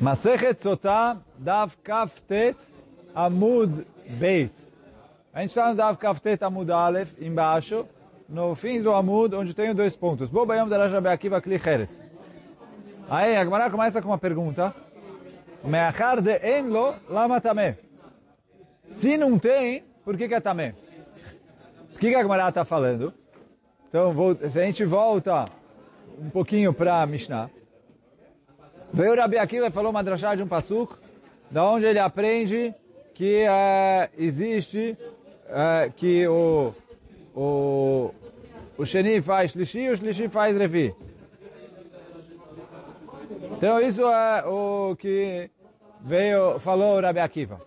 Masechet Sotah, Dav Kaftet, Amud Beit. A gente está no Dav Kaftet Amud Aleph, embaixo, no fim do Amud, onde tem dois pontos. Bobayam de Raja Beakiva Kli Cheres. Aí a Gemara começa com uma pergunta. Meachar de enlo lama tamé. Se não tem, por que, que é tamé? O que, que a Gemara está falando? Então, se a gente volta um pouquinho para Mishnah, veio o Rabi Akiva e falou uma drachá de um pasuk, da onde ele aprende que uh, existe, uh, que o, o, o Sheni faz Shlishi e o Shlishi faz Revi. Então isso é o que veio, falou o Rabi Akiva.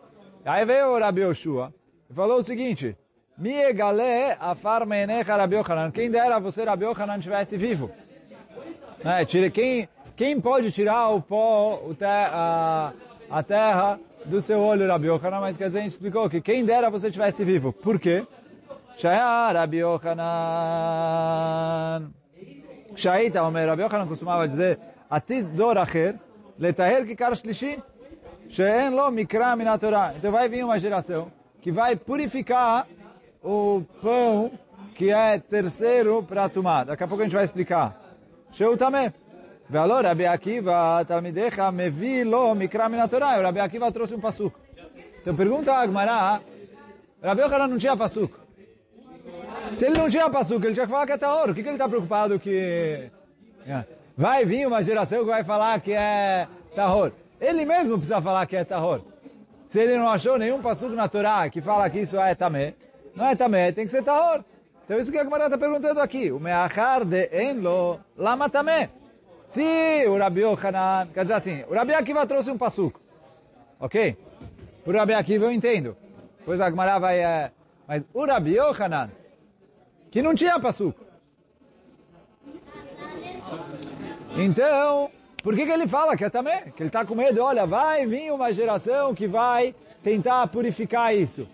Aí veio o Rabi Yoshua e falou o seguinte, Mi egale afar meinecha Rabi Yochanan. Quem dera você, Rabi Yochanan, estivesse vivo. Né? Quem, quem pode tirar o pó, o te, a, a terra do seu olho, Rabi Yochanan? Mas quer dizer, a gente explicou que quem dera você estivesse vivo. Por quê? Rabi Yochanan. Shaita, Omer, Rabi Yochanan costumava dizer, Atid dor acher, letaher kikar shlishi, she'en lo mikra min Torah. Então vai vir uma geração que vai purificar o pão que é terceiro para tomar. Daqui a pouco a gente vai explicar. Sheu também. Valor, Rabi Akiva, Talmidecha, mevi lo mikra min Torah. Rabi Akiva trouxe um pasuk. Então pergunta a Agmará, Rabi Yochanan não tinha pasuk. Se ele não tinha pasuk, ele tinha que falar que é tahor. O que, que ele está preocupado que... Vai vir uma geração que vai falar que é tahor. Ele mesmo precisa falar que é tahor. Se ele não achou nenhum passuco na Torá que fala que isso é tamé, não é tamé, tem que ser tahor. Então isso que a Gemara está perguntando aqui. O meachar de enlo lama tamé. Se o Rabi Yochanan, quer dizer assim, o Rabi Akiva trouxe um passuco. Ok? O Rabi Akiva eu entendo. Depois a Gemara vai... É, mas o Rabi Yochanan, que não tinha passuco. Então, por que, que ele fala que é também? Que ele está com medo, olha, vai vir uma geração que vai tentar purificar isso.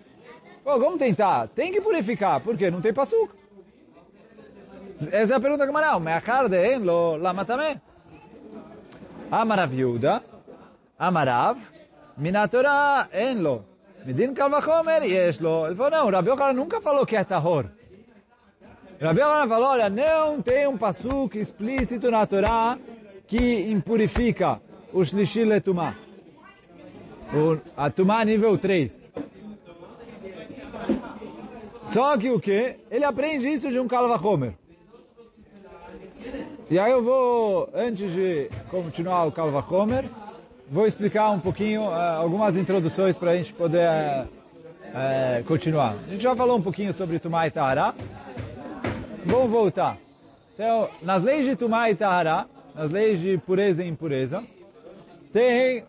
Pô, vamos tentar. Tem que purificar. Por quê? Não tem passuco. Essa é a pergunta que Maral. Meachar de enlo lama também. Amarav Yehuda, Amarav, minatora enlo. Medin kalvachomer yeshlo. Ele falou, não, Rabi Yochanan nunca falou que é tahor. Rabi Yochanan falou, olha, não tem um passuco explícito na Torá que impurifica o Shlishi Letumá. A Tumá nível 3. Só que o que? Ele aprende isso de um Kalvachomer. E aí eu vou, antes de continuar o Kalvachomer, vou explicar um pouquinho, uh, algumas introduções para a gente poder uh, uh, continuar. A gente já falou um pouquinho sobre Tumá e Tahara. Vamos voltar. Então, nas leis de Tumá e Tahara, nas leis de pureza e impureza, tem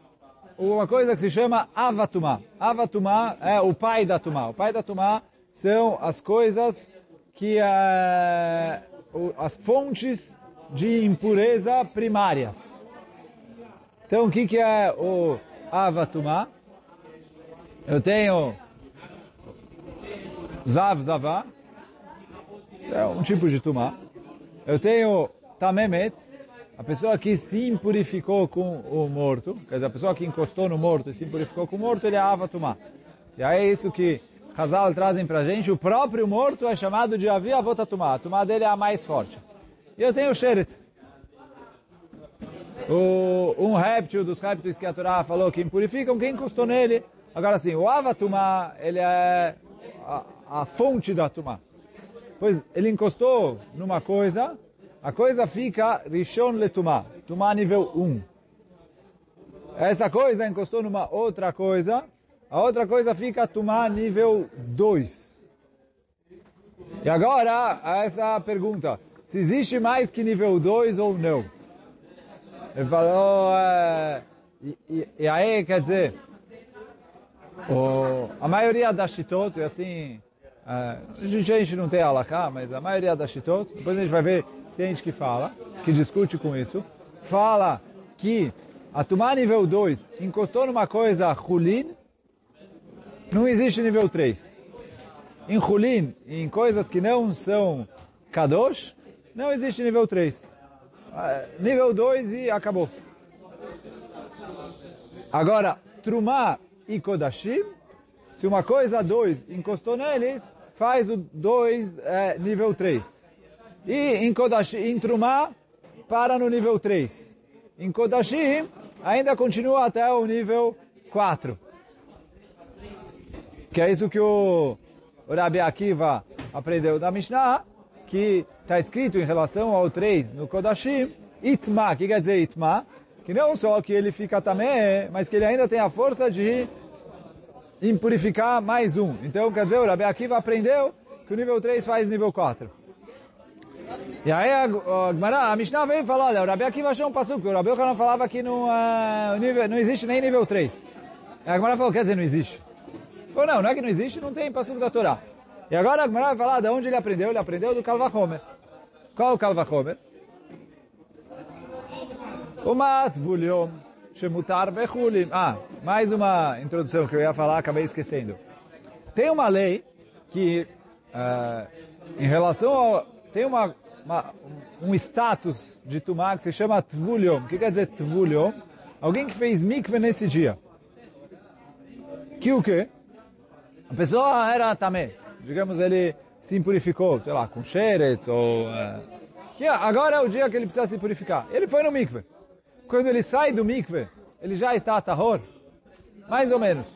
uma coisa que se chama Avatumá. Avatumá é o pai da Tumá. O pai da Tumá são as coisas que é, as fontes de impureza primárias. Então, o que, que é o Avatumá? Eu tenho Zav Zavá, é um tipo de Tumá. Eu tenho Tamemet, a pessoa que se impurificou com o morto, quer dizer, a pessoa que encostou no morto e se impurificou com o morto, ele é Avatumá. E aí é isso que Hazal trazem pra gente, o próprio morto é chamado de Avi Avotatumá. A tumá dele é a mais forte. E eu tenho o Sheretz. O, um réptil dos répteis que a Torá falou que impurificam, quem encostou nele. Agora sim, o Avatumá, ele é a, a fonte da Tumá. Pois ele encostou numa coisa, a coisa fica Rishon Letumá, Tumá nível 1. Essa coisa encostou numa outra coisa, a outra coisa fica Tumá nível 2. E agora, essa pergunta, se existe mais que nível 2 ou não. Ele falou, é, e, e, e, aí quer dizer, a maioria das e assim, é, a gente não tem alaká, mas a maioria das shitot, depois a gente vai ver, tem gente que fala, que discute com isso, fala que a Tumá nível 2 encostou numa coisa Hulin, não existe nível 3. Em Hulin, em coisas que não são Kadosh, não existe nível 3. Nível 2 e acabou. Agora, Trumá e Kodashim, se uma coisa 2 encostou neles, faz o 2 é, nível 3. E em, Kodashim, em Trumá, para no nível 3. Em Kodashim, ainda continua até o nível 4. Que é isso que o, o Rabi Akiva aprendeu da Mishnah, que está escrito em relação ao 3 no Kodashim, Itma, que quer dizer Itma? Que não só que ele fica também, mas que ele ainda tem a força de impurificar mais um. Então, quer dizer, o Rabi Akiva aprendeu que o nível 3 faz nível 4. E aí a, a, a Mishnah veio falar, olha, o Rabi Akiva achou um passo, o Rabi Akiva falava que no, uh, nível, não existe nem nível 3. E a Gemara falou, quer dizer, não existe. Falou, não, não é que não existe, não tem passo da Torá. E agora a Gemara vai falar de onde ele aprendeu, ele aprendeu do Kalvachomer. Qual o Kalvachomer? O Matvulhom, Shemutar Bechulim. Ah, mais uma introdução que eu ia falar, acabei esquecendo. Tem uma lei que, uh, em relação ao... Tem uma, uma, um status de Tumá que se chama Tvuliom. O que quer dizer Tvuliom? Alguém que fez mikve nesse dia. Que o quê? A pessoa era tamé. Digamos, ele se purificou, sei lá, com sheretz ou... Uh, que agora é o dia que ele precisa se purificar. Ele foi no mikve. Quando ele sai do mikve, ele já está tahor? Mais ou menos.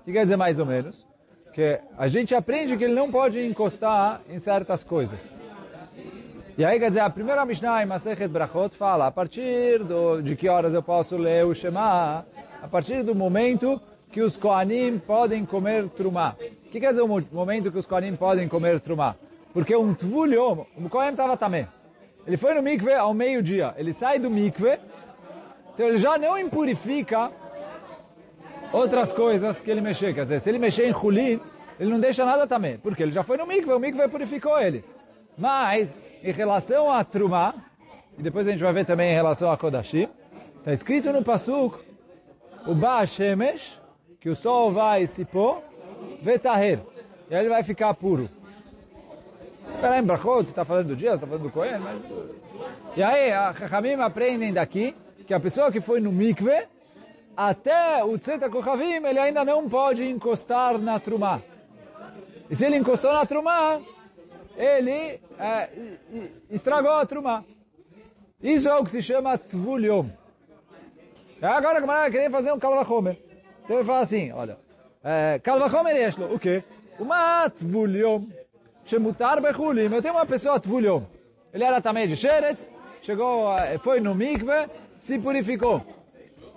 O que quer dizer mais ou menos? Que a gente aprende que ele não pode encostar em certas coisas. E aí, quer dizer, a primeira Mishnah em Masechet Brachot fala, a partir do, de que horas eu posso ler o Shema, a partir do momento que os Koanim podem comer Trumá. Que quer dizer o momento que os Koanim podem comer Trumá? Porque um Tvulhom, o Kohen estava também. Ele foi no mikve ao meio-dia. Ele sai do mikve, então ele já não impurifica outras coisas que ele mexer. Quer dizer, se ele mexer em Hulin, ele não deixa nada também. Porque ele já foi no mikve, o mikve purificou ele. Mas, em relação a Trumá, e depois a gente vai ver também em relação a Kodashim, está escrito no Pasuk, o Ba Shemesh, que o sol vai se pôr, vetaher. E aí ele vai ficar puro. Peraí, Brachot, você está falando do dia, você está falando do Cohen, mas... E aí, a Chachamim aprendem daqui que a pessoa que foi no mikve, até o Tzeta Kochavim, ele ainda não pode encostar na Trumá. E se ele encostou na Trumá, ele é, estragou a Trumá. Isso é o que se chama Tvuliom. Agora a vai querer fazer um Kalvachomer. Então ele fala assim, olha, Kalvachomer é, yeshlo, o quê? Uma Tvuliom, shemutar bechulim. Eu tenho uma pessoa Tvuliom. Ele era também de Sheretz, chegou, foi no mikve, se purificou.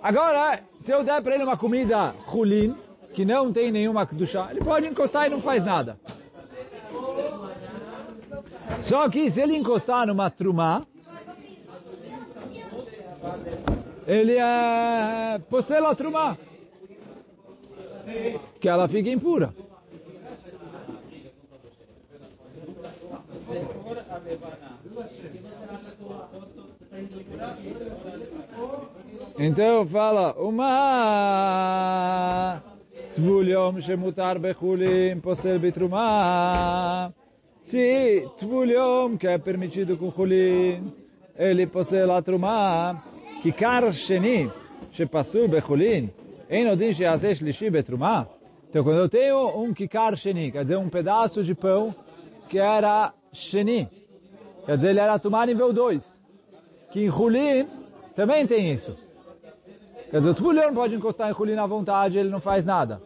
Agora, se eu der para ele uma comida chulin, que não tem nenhuma kedushá, ele pode encostar e não faz nada. Só que se ele encostar numa trumá, ele é possela a trumá, que ela fique impura. Então fala, uma tvulhom shemutar bechulim poser bitruma. Se tvulhom, que é permitido com chulim, ele poser latrumah, que kar sheni, passou bechulim, então, quando eu tenho um kikar sheni, quer dizer, um pedaço de pão que era sheni, quer dizer, ele era tumá nível 2. Que em Hulin também tem isso. Quer dizer, o tfulhão pode encostar em Hulin à vontade, ele não faz nada.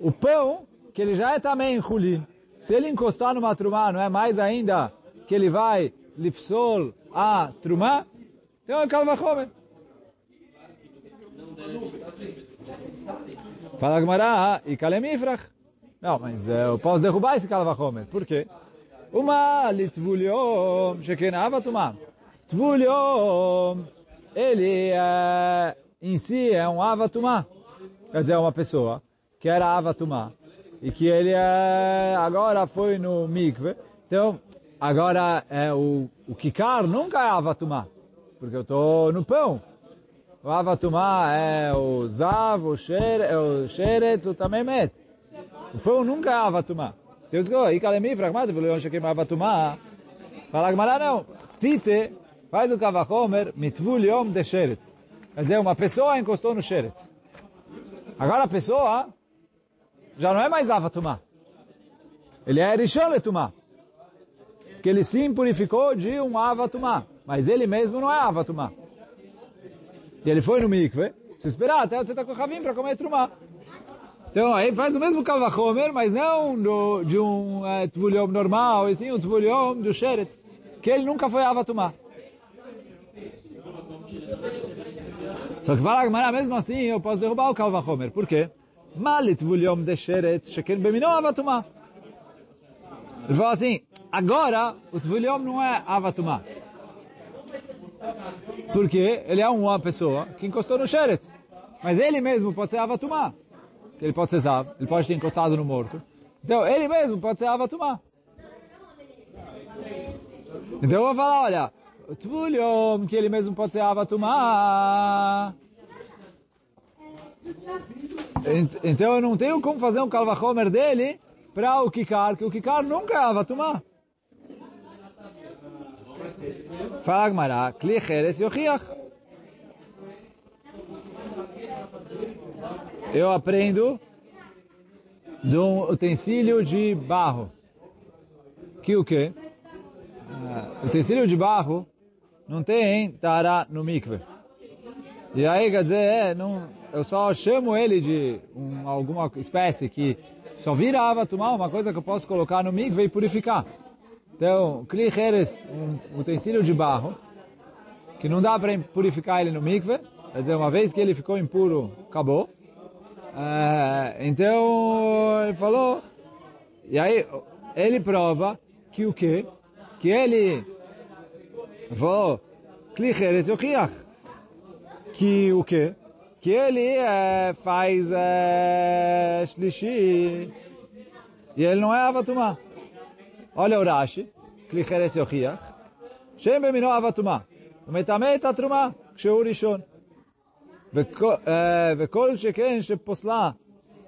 O pão, que ele já é também em Hulin, se ele encostar numa trumá, não é mais ainda que ele vai lifsol a trumá, então é o calvachomer. Fala Gmará, e Kalemifrach. Não, mas é, eu posso derrubar esse Kalvachomer. Por quê? Uma litvuliom, shekenava tumá. Tvuliom, ele é, em si é um avatumá. Quer dizer, é uma pessoa que era avatumá. E que ele é, agora foi no mikve. Então, agora é o, o kikar nunca é avatumá porque eu estou no pão. O avatumá é o zav, o, sher, é o sheretz, o tamemet. O pão nunca é avatumá. Deus go, kalemi fragmado, pelo onde que avatumá. Fala Gmará não. Tite faz o kavachomer mitvul yom de sheretz. Quer dizer, uma pessoa encostou no Sheretz. Agora a pessoa já não é mais Avatumá. Ele é Rishon Letumá. Que ele se purificou de um Avatumá. Mas ele mesmo não é Avatumá. E ele foi no mikve, se esperar até você estar com o Ravim para comer Trumá. Então, aí faz o mesmo Kalvachomer, mas não do, de um é, Tvuliom normal, e sim um Tvuliom do Sheret, que ele nunca foi Avatumá. Só que fala Gemara, mesmo assim, eu posso derrubar o Kalvachomer. Por quê? Malit Tvuliom de Sheret, Sheken Bemino Avatumá. Ele fala assim, agora o Tvuliom não é Avatumá. Porque ele é uma pessoa que encostou no Sheret. Mas ele mesmo pode ser Avatumá ele pode ser Zav, ele pode ter encostado no morto. Então, ele mesmo pode ser Avatumá. Então eu vou falar, olha, o Tvuliom, que ele mesmo pode ser Avatumá. Então eu não tenho como fazer um Kalvachomer dele para o Kikar, que o Kikar nunca é Avatumá. Fala Gmará, Kli Cheres eu aprendo de um utensílio de barro. Que o quê? Uh, utensílio de barro não tem tará no mikve. E aí, quer dizer, é, não, eu só chamo ele de um, alguma espécie que só vira tomar uma coisa que eu posso colocar no mikve e purificar. Então, klicheres, um utensílio de barro, que não dá para purificar ele no mikve, quer dizer, uma vez que ele ficou impuro, acabou. É, então, ele falou, e aí ele prova que o quê? Que ele falou, klicheres yochiach. Que o quê? Que ele é, faz é, shlishi e ele não é avatumá. Olha o Rashi, klicheres yochiach. Shem bemino avatumá. ומטמא את התרומה כשהוא ראשון. Vekol sheken sheposla.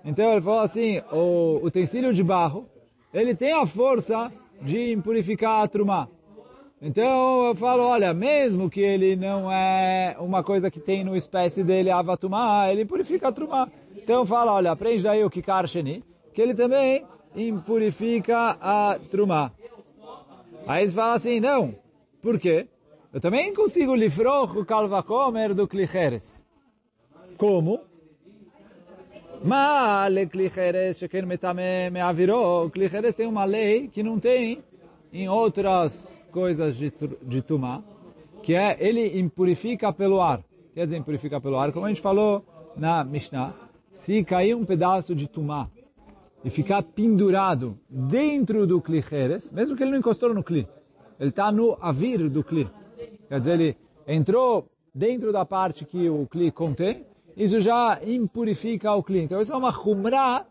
Então ele falou assim, o utensílio de barro, ele tem a força de impurificar a trumá. Então eu falo, olha, mesmo que ele não é uma coisa que tem no espécie dele avatumá, ele purifica a trumá. Então eu falo, olha, aprende daí o kikar sheni, que ele também impurifica a trumá. Aí eles falam assim, não, por quê? Eu também consigo livrar o kalvakomer do klicheres. Como? Mas Klicheres Sheken Metame me avirou. Klicheres tem uma lei que não tem em outras coisas de, de Tumá, que é ele impurifica pelo ar. Quer dizer, impurifica pelo ar, como a gente falou na Mishnah, se cair um pedaço de Tumá e ficar pendurado dentro do Klicheres, mesmo que ele não encostou no Kli, ele está no avir do Kli. Quer dizer, ele entrou dentro da parte que o Kli contém, isso já impurifica o cliente. Então isso é uma humra,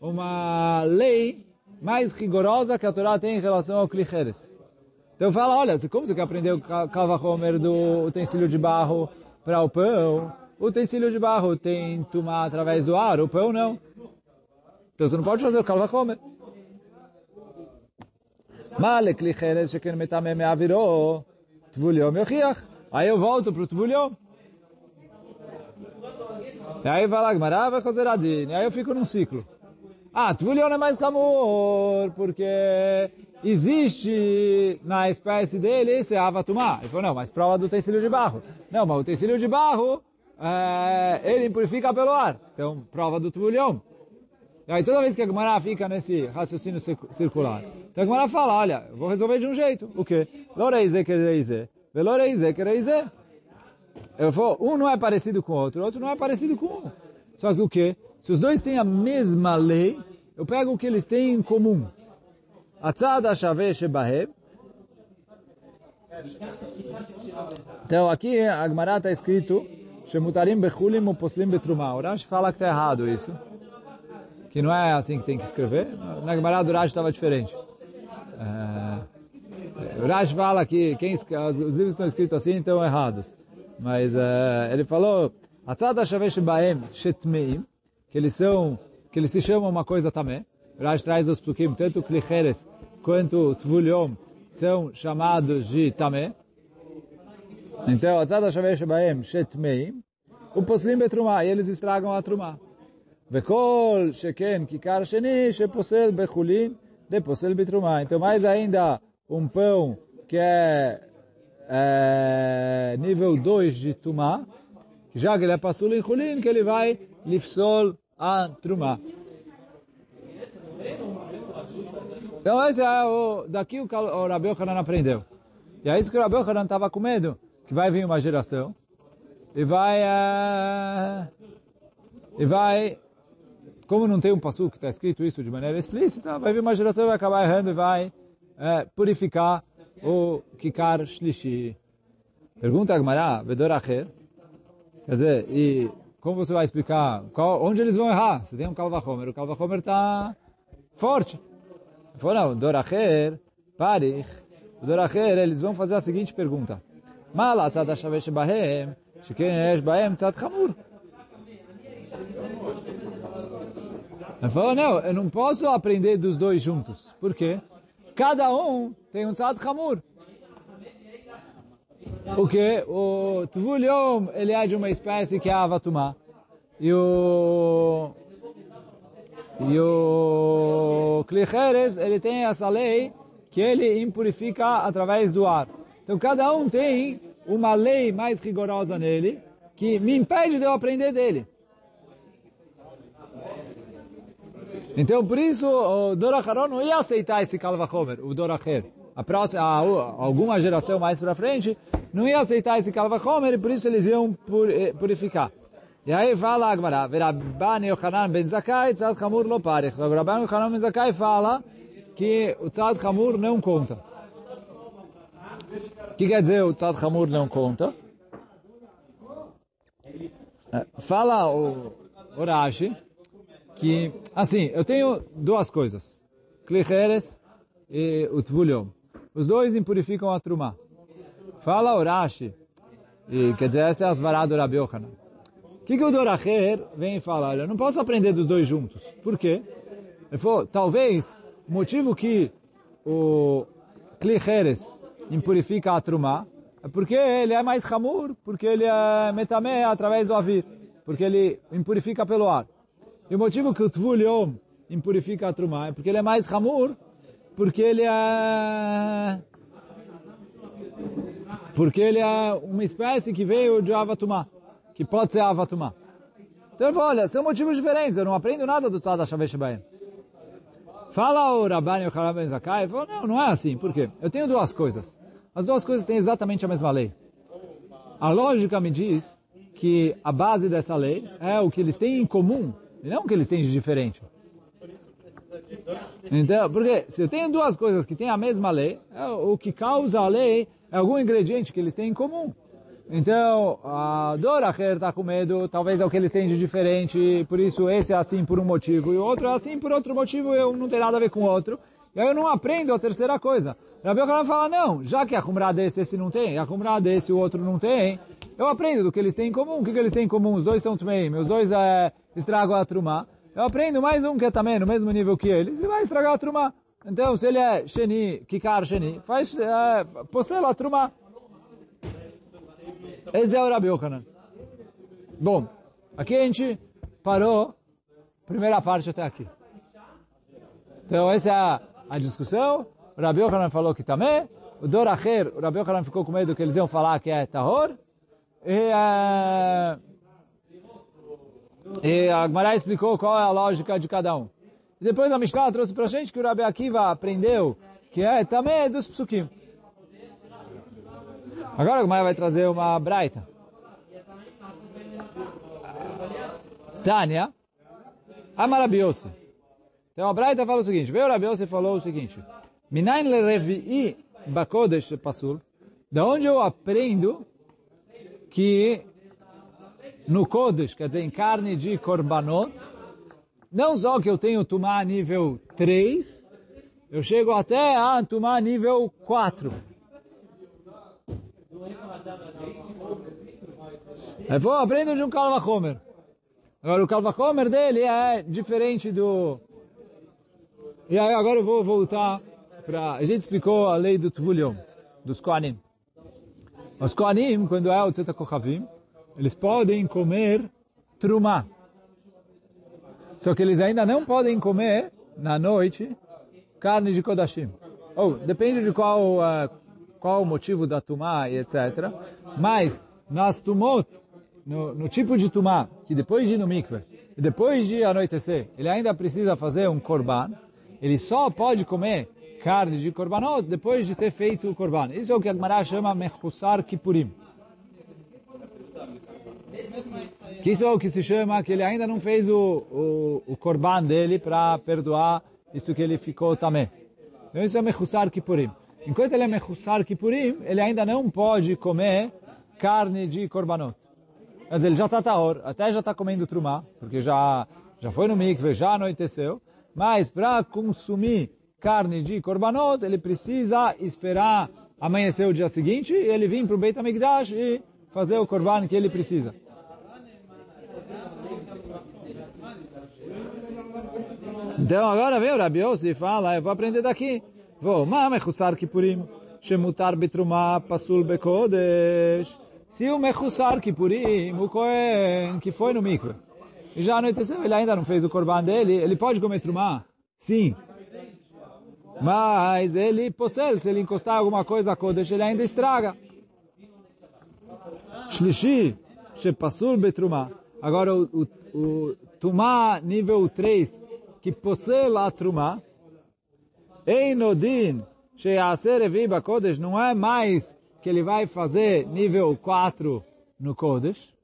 uma lei mais rigorosa que a Torá tem em relação ao clicheres. Então fala, olha, como você quer aprender o Kavahomer do utensílio de barro para o pão? O utensílio de barro tem tumá através do ar, o pão não. Então você não pode fazer o Kavahomer. Male clicheres sheken metame me avirou, tvuliom yochiach. Aí eu volto para o tvuliom. E aí vai lá, Gmará vai fazer adin. E aí eu fico num ciclo. Ah, Tvulion é mais amor, porque existe na espécie dele esse avatumá. Ele falou, não, mas prova do utensílio de barro. Não, mas o utensílio de barro, é, ele purifica pelo ar. Então, prova do Tvulion. E aí toda vez que a Gemara fica nesse raciocínio circular, então a Gemara fala, olha, vou resolver de um jeito. O quê? Loreize quereize. Veloreize quereize. Eu vou, um não é parecido com o outro, o outro não é parecido com um. Só que o quê? Se os dois têm a mesma lei, eu pego o que eles têm em comum. Atzad Shaveh Shebahem. Então aqui a Gemara está escrito Shemutarim Bechulim Uposlim Betrumah. O Rashi fala que está errado isso. Que não é assim que tem que escrever. Na Gemara do Rashi estava diferente. É, o Rashi fala que quem, os livros estão escritos assim estão errados. Mas uh, ele falou, Atzad Hashavesh Shetmeim, que eles são, que eles se chamam uma coisa também. Rash traz os plukim, tanto Klicheres quanto Tvuliom são chamados de Tamé. Então, Atzad Hashavesh Baem Shetmeim, o poslim betrumá, e eles estragam a trumá. Vekol sheken kikar sheni sheposel bechulin de posel betrumá. Então mais ainda um pão que é, é nível 2 de tumá, já que ele é passul em chulin, que ele vai lifsol a trumá. Então esse é o, daqui o, o Rabi Yochanan aprendeu. E é isso que o Rabi Yochanan estava com medo, que vai vir uma geração e vai e vai como não tem um passo que está escrito isso de maneira explícita, vai vir uma geração vai acabar errando e vai uh, purificar o kikar shlishi. Pergunta a Gemara, Vedor Acher, quer dizer, e como você vai explicar qual, onde eles vão errar? Você tem um Kalvachomer, o Kalvachomer está forte. Não, Doracher, Parich, Doracher, eles vão fazer a seguinte pergunta. Mala tzad hashavesh bahem, sheken bahem tzad chamur. Ele falou, não, eu não posso aprender dos dois juntos. Por quê? Cada um tem um tzad chamur. Porque o Tvuliom, ele é de uma espécie que é a Avatumá. E o e o Klicheres, ele tem essa lei que ele impurifica através do ar. Então cada um tem uma lei mais rigorosa nele que me impede de eu aprender dele. Então por isso o Doracharon não ia aceitar esse Kalvachomer, o Doracher. A próxima, a, alguma geração mais para frente não ia aceitar esse Kalvachomer e por isso eles iam eh, purificar. E aí fala a Gemara, Rabban Yochanan ben Zakai, Tzad Chamur lo parich. O Rabban Yochanan ben Zakai fala que o Tzad Chamur não conta. O que quer dizer o Tzad Chamur não conta? Fala o, o Rashi que, assim, eu tenho duas coisas. Klicheres e o Tvuliom. Os dois impurificam a Trumá. Fala o Rashi, e quer dizer, essa é a Svará do Yochanan que, que o Doracher vem falar? Eu não posso aprender dos dois juntos. Por quê? Ele falou, talvez o motivo que o Klicheres impurifica a Trumá é porque ele é mais Hamur, porque ele é Metamé através do Avir, porque ele impurifica pelo ar. E o motivo que o Tvuliom impurifica a Trumá é porque ele é mais Hamur, porque ele é porque ele é uma espécie que veio de Avatumá que pode ser avatumá. Então ele falou, olha, são motivos diferentes, eu não aprendo nada do Tzad HaShavesh Baem. Fala o Rabban Yochanan Ben Zakai, ele falou, não, não é assim, por quê? Eu tenho duas coisas. As duas coisas têm exatamente a mesma lei. A lógica me diz que a base dessa lei é o que eles têm em comum, e não o que eles têm de diferente. Então, porque se eu tenho duas coisas que têm a mesma lei, é o que causa a lei é algum ingrediente que eles têm em comum. Então, a Doracher está com medo, talvez é o que eles têm de diferente, por isso esse é assim por um motivo, e o outro é assim por outro motivo, eu não tenho nada a ver com o outro. E aí eu não aprendo a terceira coisa. Rabi Yochanan fala, não, já que a Kumrah desse esse não tem, a Kumrah desse o outro não tem, eu aprendo do que eles têm em comum. O que, que eles têm em comum? Os dois são Tmeim, os dois é, estragam a Trumá. Eu aprendo mais um que é também no mesmo nível que eles, e vai estragar a Trumá. Então, se ele é Sheni, Kikar Sheni, faz, é, a Trumá. Esse é o Rabi Yochanan. Bom, aqui a gente parou primeira parte até aqui. Então essa é a, a discussão. O Rabi Yochanan falou que também. O Doracher, o Rabi Yochanan ficou com medo que eles iam falar que é Tahor. E, uh, e a Gemara explicou qual é a lógica de cada um. E depois a Mishnah trouxe para a gente que o Rabi Akiva aprendeu que é também dos psukim. Agora o Maia vai trazer uma braita. Tânia, Amarabiose. Então a braita fala o seguinte, veio o Rabiose e falou o seguinte, Minain le revi'i bakodesh pasul, da onde eu aprendo que no Kodesh, quer dizer, em carne de korbanot, não só que eu tenho tumá nível 3, eu chego até a tumá nível 4. Aí falou, aprendam de um Kalvachomer. Agora, o Kalvachomer dele é diferente do... E aí, agora eu vou voltar para... A gente explicou a lei do Tvulion, dos Koanim. Os Koanim, quando é o Tzeta Kochavim, eles podem comer trumá. Só que eles ainda não podem comer, na noite, carne de kodashim. Ou, depende de qual, uh, qual o motivo da tumá e etc. Mas, nas tumot, no, no, tipo de tumá, que depois de ir no mikveh, depois de anoitecer, ele ainda precisa fazer um korban, ele só pode comer carne de korbanot depois de ter feito o korban. Isso é o que a Gemara chama mechusar kippurim. Que isso é o que se chama que ele ainda não fez o, o, o korban dele para perdoar isso que ele ficou também. Então isso é mechusar kippurim. Enquanto ele é mechusar kippurim, ele ainda não pode comer carne de korbanot. Dizer, ele já está taor, até já está comendo trumá, porque já, já foi no mikve, já anoiteceu. Mas para consumir carne de korbanot, ele precisa esperar amanhecer o dia seguinte e ele vir para o Beit HaMikdash e fazer o korban que ele precisa. Então agora vem o Rabi e fala, eu vou aprender daqui. Vou, ma kippurim, shemutar betruma pasul bekodesh. Se o mechussar kippurim, o Kohen que foi no mikve, e já anoiteceu, ele ainda não fez o korban dele, ele pode comer trumá? Sim. Mas ele, possel, se ele encostar alguma coisa a Kodesh, ele ainda estraga. Shlishi, shepasul betruma. Agora, o, o, o Tumá nível 3, que possui a Trumá, Einodin, sheyaser eviba Kodesh, não é mais que ele vai fazer nível 4 no Kodesh.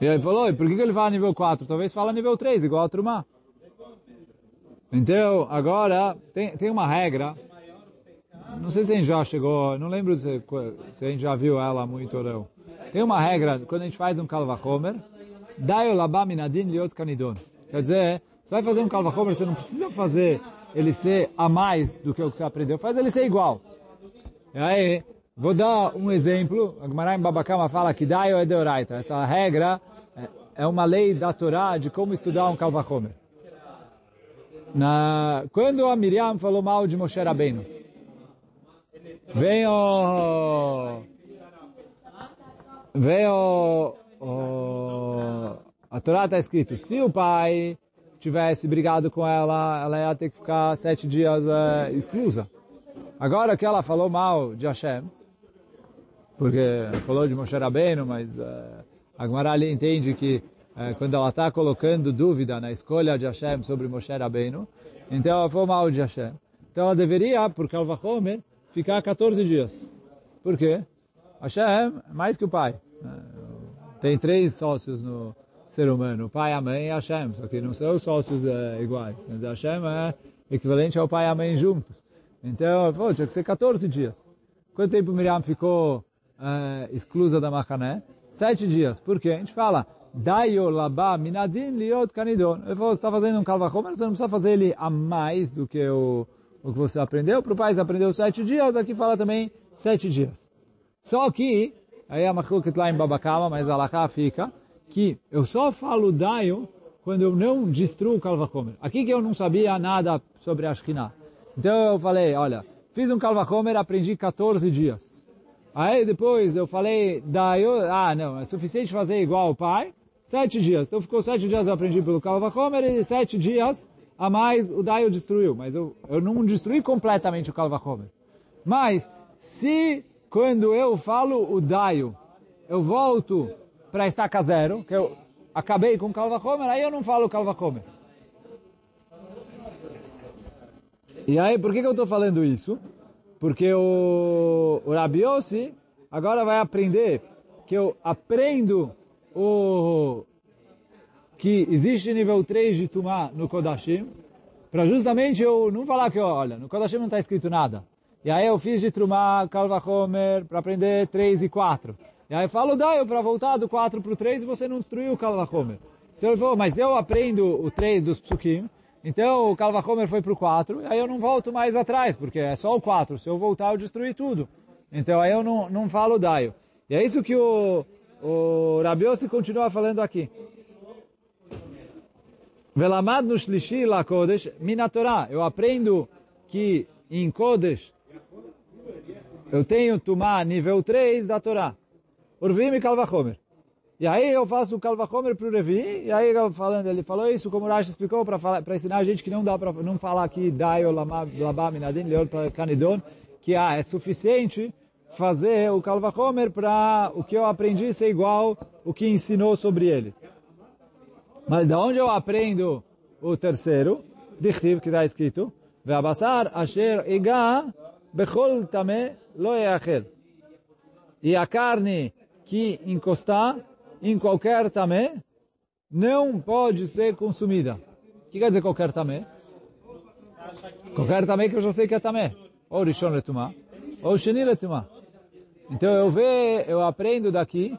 E ele falou, e por que ele fala nível 4? Talvez fala nível 3, igual a Trumá. Então, agora, tem, tem uma regra, não sei se a gente já chegou, não lembro se, se a gente já viu ela muito ou não. Tem uma regra, quando a gente faz um kalvachomer, minadin liot kanidon. Quer dizer, você vai fazer um kalvachomer, você não precisa fazer ele ser a mais do que o que você aprendeu, faz ele ser igual. E aí, vou dar um exemplo, a Gemara em Babakama fala que daio é deoraita. Essa regra é uma lei da Torá de como estudar um kalvachomer. Na, quando a Miriam falou mal de Moshe Rabbeinu, vem o... Vem o... o a Torá está escrito, se o pai tivesse brigado com ela, ela ia ter que ficar sete dias é, exclusa. Agora que ela falou mal de Hashem, porque falou de Moshe Rabbeinu, mas é, a Gemara ali entende que é, quando ela está colocando dúvida na escolha de Hashem sobre Moshe Rabbeinu, então ela falou mal de Hashem. Então ela deveria, por Kalvachomer, ficar 14 dias. Por quê? Hashem é mais que o pai. Tem três sócios no ser humano, o pai, a mãe e Hashem, só que não são sócios iguais. Mas Hashem é equivalente ao pai e a mãe juntos. Então, pô, tinha que ser 14 dias. Quanto tempo Miriam ficou é, exclusa da Machané? Sete dias. Por quê? A gente fala, Dayo labá minadin liot kanidon. Ele falou, você está fazendo um kalvachomer, você não precisa fazer ele a mais do que o, o que você aprendeu. Para o pai você aprendeu sete dias, aqui fala também sete dias. Só que, aí a machuket lá em Babacama, mas a Laká fica, que eu só falo daio quando eu não destruo o kalvachomer. Aqui que eu não sabia nada sobre a Shekhinah. Então eu falei, olha, fiz um kalvachomer, aprendi 14 dias. Aí depois eu falei, daio, ah não, é suficiente fazer igual o pai, sete dias. Então ficou sete dias eu aprendi pelo kalvachomer e sete dias a mais o daio destruiu. Mas eu, eu não destruí completamente o kalvachomer. Mas se quando eu falo o daio, eu volto para estaca zero, que eu acabei com o Kalvachomer, aí eu não falo Kalvachomer. E aí, por que, que eu estou falando isso? Porque o, o Rabiossi agora vai aprender que eu aprendo o que existe nível 3 de Tumá no Kodashim, para justamente eu não falar que, olha, no Kodashim não está escrito nada. E aí eu fiz de Tumá, Kalvachomer, para aprender 3 e 4. E aí falo, dá para voltar do 4 para o 3 e você não destruiu o Kalvachomer. Então ele falou, mas eu aprendo o 3 dos psukim, então o Kalvachomer foi para o 4, e aí eu não volto mais atrás, porque é só o 4. Se eu voltar, eu destruí tudo. Então aí eu não, não falo daio. E é isso que o, o Rabiossi continua falando aqui. Velamad no Shlishi la Kodesh, mina Torah. Eu aprendo que em Kodesh eu tenho Tumá nível 3 da Torá. Urvim e Kalvachomer. E aí eu faço o Kalvachomer para o Revi, e aí falando, ele falou isso, como o Rashi explicou, para ensinar a gente que não dá para não falar aqui Dai ou Labá Minadin, Leor para Canidon, que ah, é suficiente fazer o Kalvachomer para o que eu aprendi ser igual o que ensinou sobre ele. Mas de onde eu aprendo o terceiro? Dichtiv, que está escrito, Ve'abassar asher ega bechol tame lo. E a carne que encostar em qualquer tamé não pode ser consumida. O que quer dizer qualquer tamé? Qualquer tamé que eu já sei que é tamé. Ou rishon letumá, ou sheni letumá. Então eu vejo, eu aprendo daqui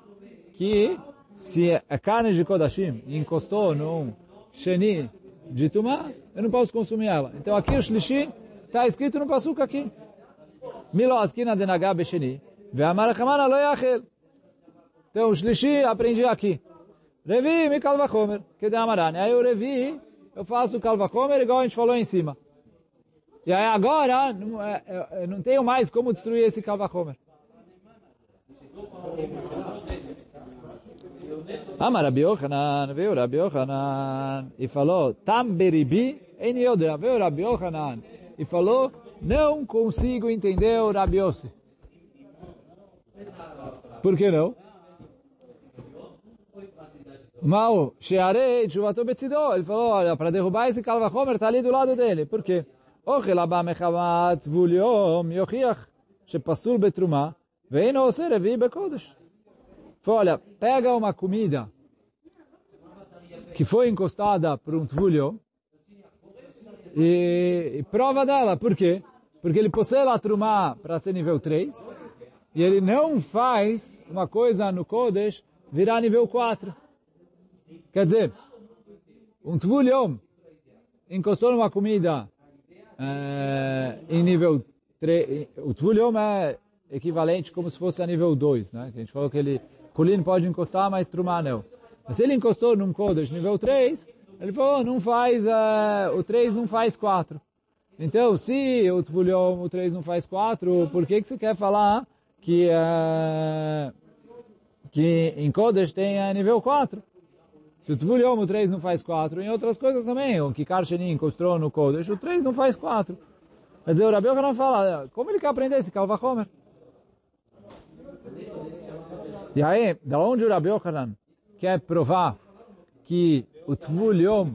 que se é carne de Kodashim encostou num sheni de tumá, eu não posso consumir ela. Então aqui o shlishi está escrito no pasuk aqui. Milo askina denagá besheni, ve'amar lo yachel. Então, o Shlishi aprendi aqui. Revi, me kalvachomer, que de amarane. Aí o Revi, eu faço o kalvachomer igual a gente falou em cima. E aí agora, não, é, é, não tenho mais como destruir esse kalvachomer. Amar Rabi Yochanan, veio Rabi Yochanan e falou, Tam beribi en yodea. Veio Rabi Yochanan e falou, não consigo entender o Rabi. Por que não? Mal, Shearei, Chuvatou Betzidó. Ele falou, olha, para derrubar esse Kalva Homer está ali do lado dele. Por quê? Ochelabá Mechavat Vuliom Yochiach Shepasul Betrumá Veino Oserevi Bekodesh. Falou, olha, pega uma comida que foi encostada por um Tvulio e, e prova dela. Por quê? Porque ele possui lá Trumá para ser nível 3 e ele não faz uma coisa no Kodesh virar nível 4. Quer dizer, um tvulhom encostou numa comida é, em nível 3. O tvulhom é equivalente como se fosse a nível 2, né? A gente falou que ele, Kulin pode encostar, mas Trumá não. Mas se ele encostou num Kodesh nível 3, ele falou, não faz, uh, o 3 não faz 4. Então, se o Tvulhom, o 3 não faz 4, por que, que você quer falar que, uh, que em Kodesh tem uh, nível 4? Se o Tvul o 3 não faz 4, em outras coisas também, o Kikar Sheni encostou no Kodesh, o 3 não faz 4. Quer dizer, o Rabi não fala, como ele quer aprender esse Kalva Homer? E aí, da onde o Rabi quer provar que o Tvul Yom,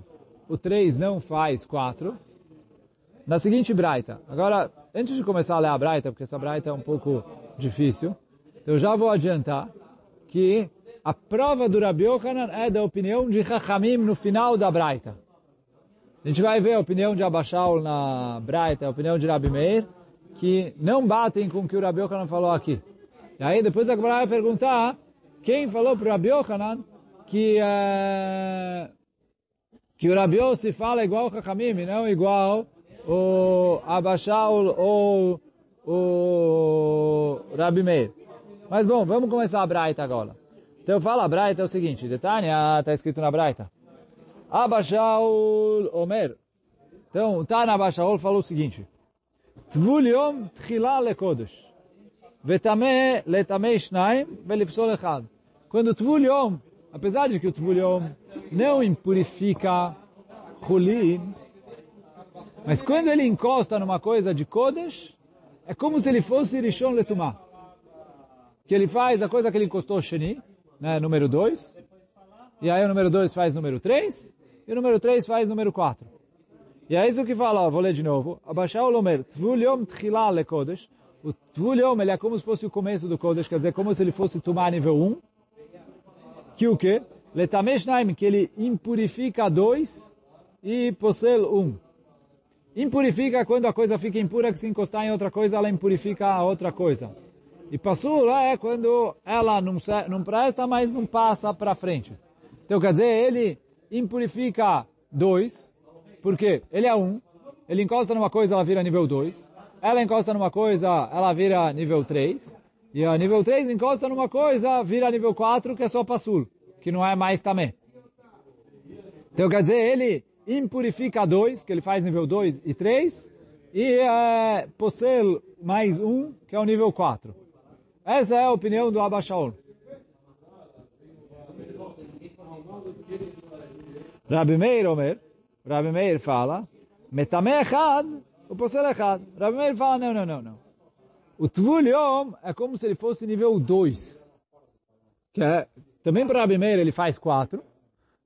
o 3 não faz 4? Na seguinte Braita. Agora, antes de começar a ler a Braita, porque essa Braita é um pouco difícil, eu já vou adiantar que a prova do Rabi Yochanan é da opinião de Chachamim no final da Braita. A gente vai ver a opinião de Abashal na Braita, a opinião de Rabi Meir, que não batem com o que o Rabi Yochanan falou aqui. E aí depois a Gemara vai perguntar quem falou para o Rabi Yochanan que, uh, que o Rabi se fala igual o Chachamim, não igual o Abashal ou o Rabi Meir. Mas bom, vamos começar a Braita agora. Então fala a Braita é o seguinte, Detânia está escrito na Braita. Abashaul Omer. Então, o Tana Abashaul falou o seguinte. Tvul tchila lekodesh. Vetame letame shnaim velipsol echad. Quando o Tvul apesar de que o Tvul yom não impurifica Hulin, mas quando ele encosta numa coisa de Kodesh, é como se ele fosse Rishon Letumah. Que ele faz a coisa que ele encostou Sheni, né, número 2. E aí o número 2 faz número 3. E o número 3 faz número 4. E é isso que fala, ó, vou ler de novo. Abaixar o lomer, tvul yom tchila le kodesh. O tvul yom, ele é como se fosse o começo do kodesh, quer dizer, como se ele fosse tomar nível 1. Que o quê? Letamesh naim, que ele impurifica 2 e posel 1. Impurifica quando a coisa fica impura, que se encostar em outra coisa, ela impurifica a outra coisa. E passula é quando ela não, não presta, mas não passa para frente. Então quer dizer, ele impurifica dois, porque ele é um, ele encosta numa coisa, ela vira nível 2, ela encosta numa coisa, ela vira nível 3, e a nível 3 encosta numa coisa, vira nível 4, que é só passul, que não é mais também. Então quer dizer, ele impurifica dois, que ele faz nível 2 e 3, e é, Possel mais um, que é o nível 4. Essa é a opinião do Abba Shaul. Rabi Meir Omer, Rabi Meir fala, Metame Echad, o Possel Echad. Rabi Meir fala, não, não, não, não. O Tvul Yom é como se ele fosse nível 2. Que é, também para Rabi Meir ele faz 4,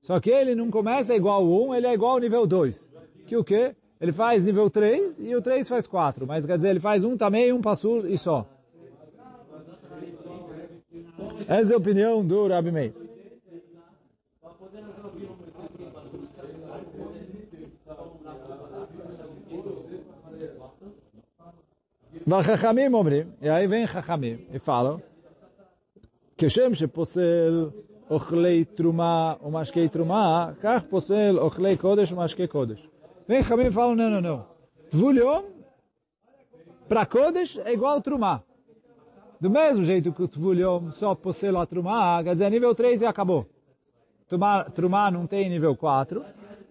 só que ele não começa igual ao 1, ele é igual ao nível 2. Que o quê? Ele faz nível 3 e o 3 faz 4. Mas quer dizer, ele faz um também, um passur e só. Essa é a opinião do Rabi Meir. והחכמים אומרים, e aí vem חכמים e falam, כשם שפוסל אוכלי תרומה ומשקי תרומה, כך פוסל אוכלי קודש ומשקי קודש. Vem חכמים e falam, não, não, não. Tvulhom, para Kodesh, é igual Trumá. Do mesmo jeito que o Tvulhom só possui a Trumá, quer dizer, nível 3 e acabou. Trumá, não tem nível 4.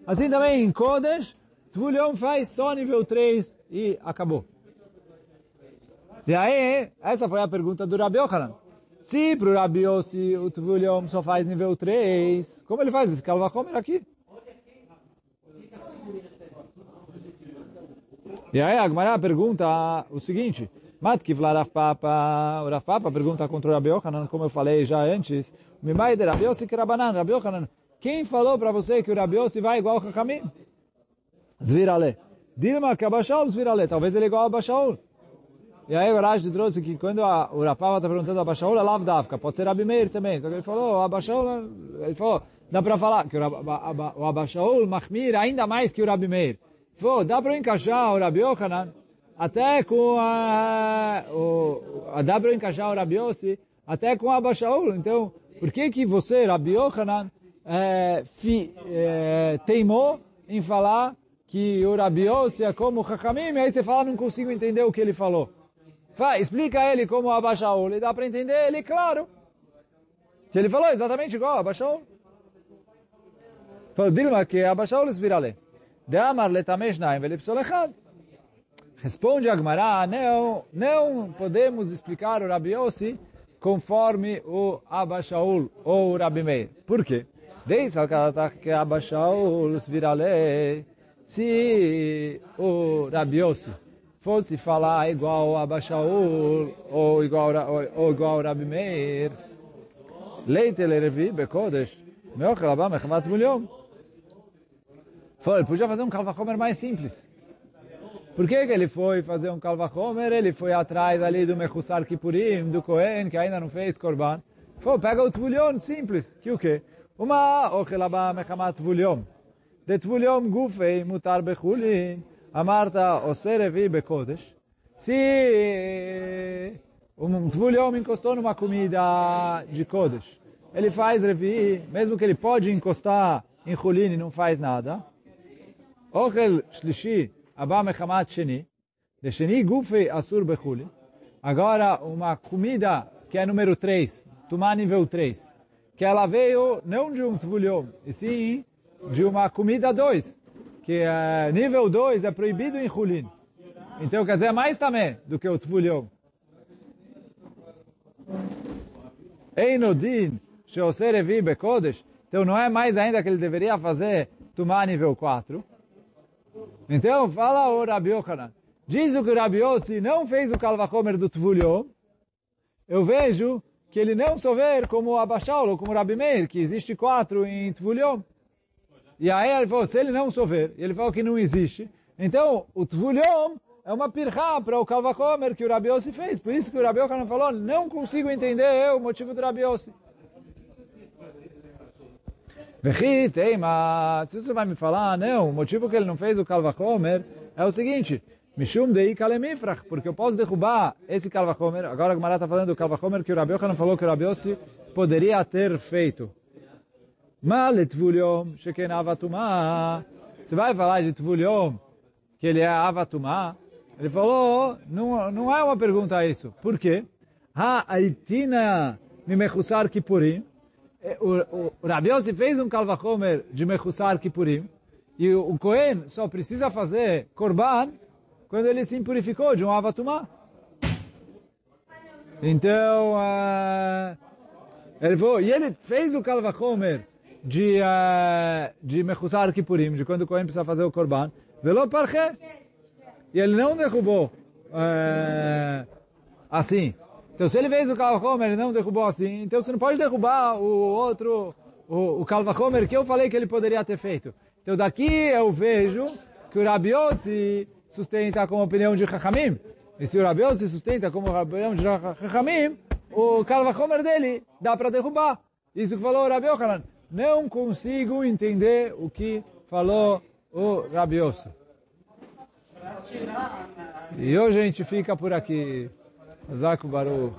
Assim também em Kodesh, Tvulhom faz só nível 3 e acabou. E aí, essa foi a pergunta do Rabi Yohanan. Se para o Rabi Yossi o Tvulhom só faz nível 3, como ele faz esse Kalvachomer aqui? E aí a Gemara pergunta o seguinte, Matkiv la Rav Papa, o Rav Papa pergunta contra o Rabi Yohanan, como eu falei já antes, Mimai de Rabi Yossi que Rabanan, Rabi Yohanan, quem falou para você que o Rabi Yossi vai igual ao Hakamim? Zvirale. Dilma que Abashaul Zvirale, talvez ele é igual a Abashaul. E aí o Rashi trouxe que quando a, o Rav Papa está perguntando a Abashaul, é Lavdavka, pode ser Rabi Meir também, só que ele falou, Abashaul, ele falou, dá para falar que o Abashaul Mahmir ainda mais que o Rabi Meir. Pô, dá para encaixar o Rabi Yohanan até com a, o, para encaixar o Rabi até com a Bashaul. Então, por que que você, Rabi Yohanan, é, fi, é, teimou em falar que o Rabi é como Hakamim, e aí você fala, não consigo entender o que ele falou. Vai, explica ele como a Bashaul, e dá para entender ele, claro. Ele falou exatamente igual a Bashaul. Falou, Dilma, que a Bashaul esvirale. De amar velipsol echad. Responde Agmará, não, não podemos explicar o Rabi Yossi conforme o Abba Shaul ou o Rabi Meir. Por quê? Desde que Abba Shaul virale, se o Rabi Yossi fosse falar igual Abba Shaul ou igual, ou, ou igual Rabi Meir, leite lerevi bekodesh, meochel abba mechamat mulhom. Ele podia fazer um Kalvachomer mais simples. Por que, que ele foi fazer um Kalvachomer? Ele foi atrás ali do Mechusar Kippurim, do Kohen, que ainda não fez Korban. Foi, pega o Tvulion simples. Que o quê? Uma ochelaba mechamat Tvulion. De Tvulion gufei mutar bechulin. Amarta oserevi bekodesh. Se um Tvulion encostou numa comida de Kodesh, ele faz revi, mesmo que ele pode encostar em Hulin e não faz nada. Ochel shlishi, Agora, uma comida que é número 3, tomar nível 3, que ela veio não de um tvulhom, e sim de uma comida 2, que é, nível 2 é proibido em Hulin. Então, quer dizer, mais também do que o tvulhom. Einodin, sheoser evi bekodesh, então não é mais ainda que ele deveria fazer tomar nível 4. Então, fala o Rabi Yochanan. Diz o que o Rabi Yossi não fez o Kalvachomer do Tvulio. Eu vejo que ele não souber como ou como Rabi Meir, que existe quatro em Tvulio. E aí ele falou, se ele não souber, ele falou que não existe, então o Tvulio é uma pirra para o Kalvachomer que o Rabi Yossi fez. Por isso que o Rabi Yochanan falou, não consigo entender o motivo do Rabi Yossi. Vechi, teima, se você vai me falar, não, o motivo que ele não fez o Kalvachomer é o seguinte, Mishum dei kalemifrach, porque eu posso derrubar esse Kalvachomer, agora a Gemara está falando do Kalvachomer que o Rabi Yochanan falou que o Rabi poderia ter feito. Mal etvuliom, sheken avatumah, você vai falar de tvuliom, que ele é avatumah, ele falou, não, não é uma pergunta isso, por quê? Ha aitina mimechusar kippurim, o, o Rabi Yossi fez um Kalvachomer de Mechusar Kippurim, e o, Cohen só precisa fazer Korban quando ele se impurificou de um avatumá. Então, uh, ele falou, e ele fez o Kalvachomer de, uh, de Mechusar Kippurim, de quando o Kohen precisa fazer o Korban, velo parche. E ele não derrubou uh, assim. Então, se ele fez o Kalvachomer e não derrubou assim, então você não pode derrubar o outro, o, o Kalvachomer que eu falei que ele poderia ter feito. Então, daqui eu vejo que o Rabiossi sustenta como opinião de Chachamim. E se o Rabiossi sustenta como opinião de Chachamim, o Kalvachomer dele dá para derrubar. Isso que falou o Rabi. Não consigo entender o que falou o Rabiossi. E hoje a gente fica por aqui. Zaku Baruch.